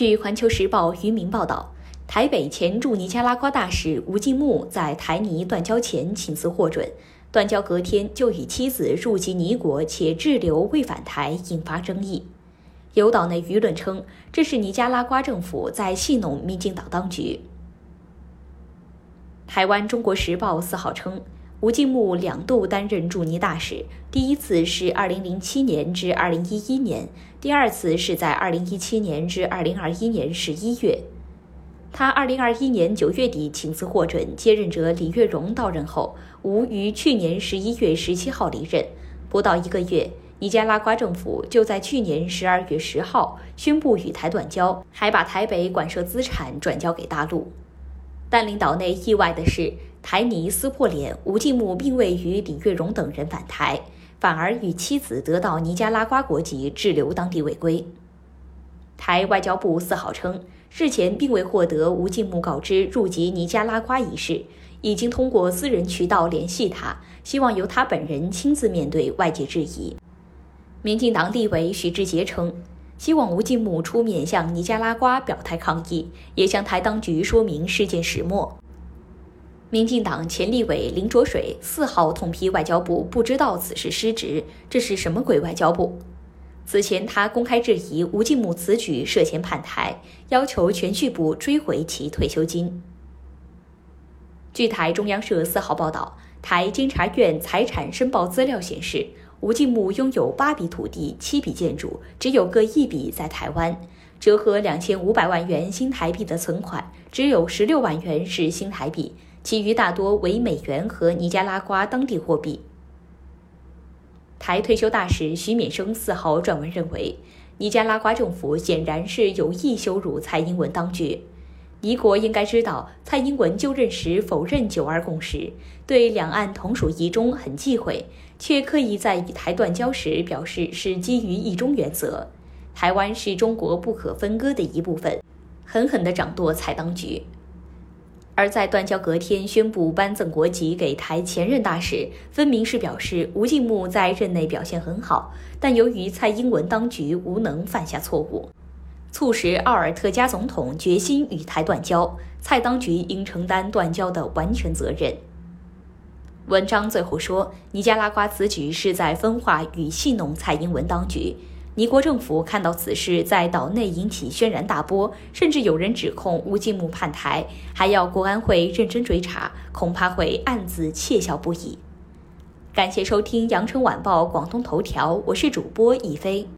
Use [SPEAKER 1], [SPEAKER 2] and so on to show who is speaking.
[SPEAKER 1] 据《环球时报》渔民报道，台北前驻尼加拉瓜大使吴敬木在台尼断交前请辞获准，断交隔天就与妻子入籍尼国且滞留未返台，引发争议。有岛内舆论称，这是尼加拉瓜政府在戏弄民进党当局。台湾《中国时报》四号称。吴敬木两度担任驻尼大使，第一次是2007年至2011年，第二次是在2017年至2021年11月。他2021年9月底请辞获准，接任者李月荣到任后，吴于去年11月17号离任。不到一个月，尼加拉瓜政府就在去年12月10号宣布与台断交，还把台北馆舍资产转交给大陆。但令岛内意外的是。台尼撕破脸，吴敬木并未与李月荣等人返台，反而与妻子得到尼加拉瓜国籍，滞留当地未归。台外交部四号称，日前并未获得吴敬木告知入籍尼加拉瓜一事，已经通过私人渠道联系他，希望由他本人亲自面对外界质疑。民进党立委许志杰称，希望吴敬木出面向尼加拉瓜表态抗议，也向台当局说明事件始末。民进党前立委林卓水四号痛批外交部不知道此事失职，这是什么鬼外交部？此前他公开质疑吴敬木此举涉嫌叛台，要求全序部追回其退休金。据台中央社四号报道，台监察院财产申报资料显示，吴敬木拥有八笔土地、七笔建筑，只有各一笔在台湾，折合两千五百万元新台币的存款，只有十六万元是新台币。其余大多为美元和尼加拉瓜当地货币。台退休大使徐勉生四号撰文认为，尼加拉瓜政府显然是有意羞辱蔡英文当局。尼国应该知道，蔡英文就任时否认“九二共识”，对两岸同属一中很忌讳，却刻意在与台断交时表示是基于一中原则，台湾是中国不可分割的一部分，狠狠地掌舵蔡当局。而在断交隔天宣布颁赠国籍给台前任大使，分明是表示吴敬木在任内表现很好，但由于蔡英文当局无能犯下错误，促使奥尔特加总统决心与台断交，蔡当局应承担断交的完全责任。文章最后说，尼加拉瓜此举是在分化与戏弄蔡英文当局。尼国政府看到此事在岛内引起轩然大波，甚至有人指控乌金木叛台，还要国安会认真追查，恐怕会暗自窃笑不已。感谢收听羊城晚报广东头条，我是主播一飞。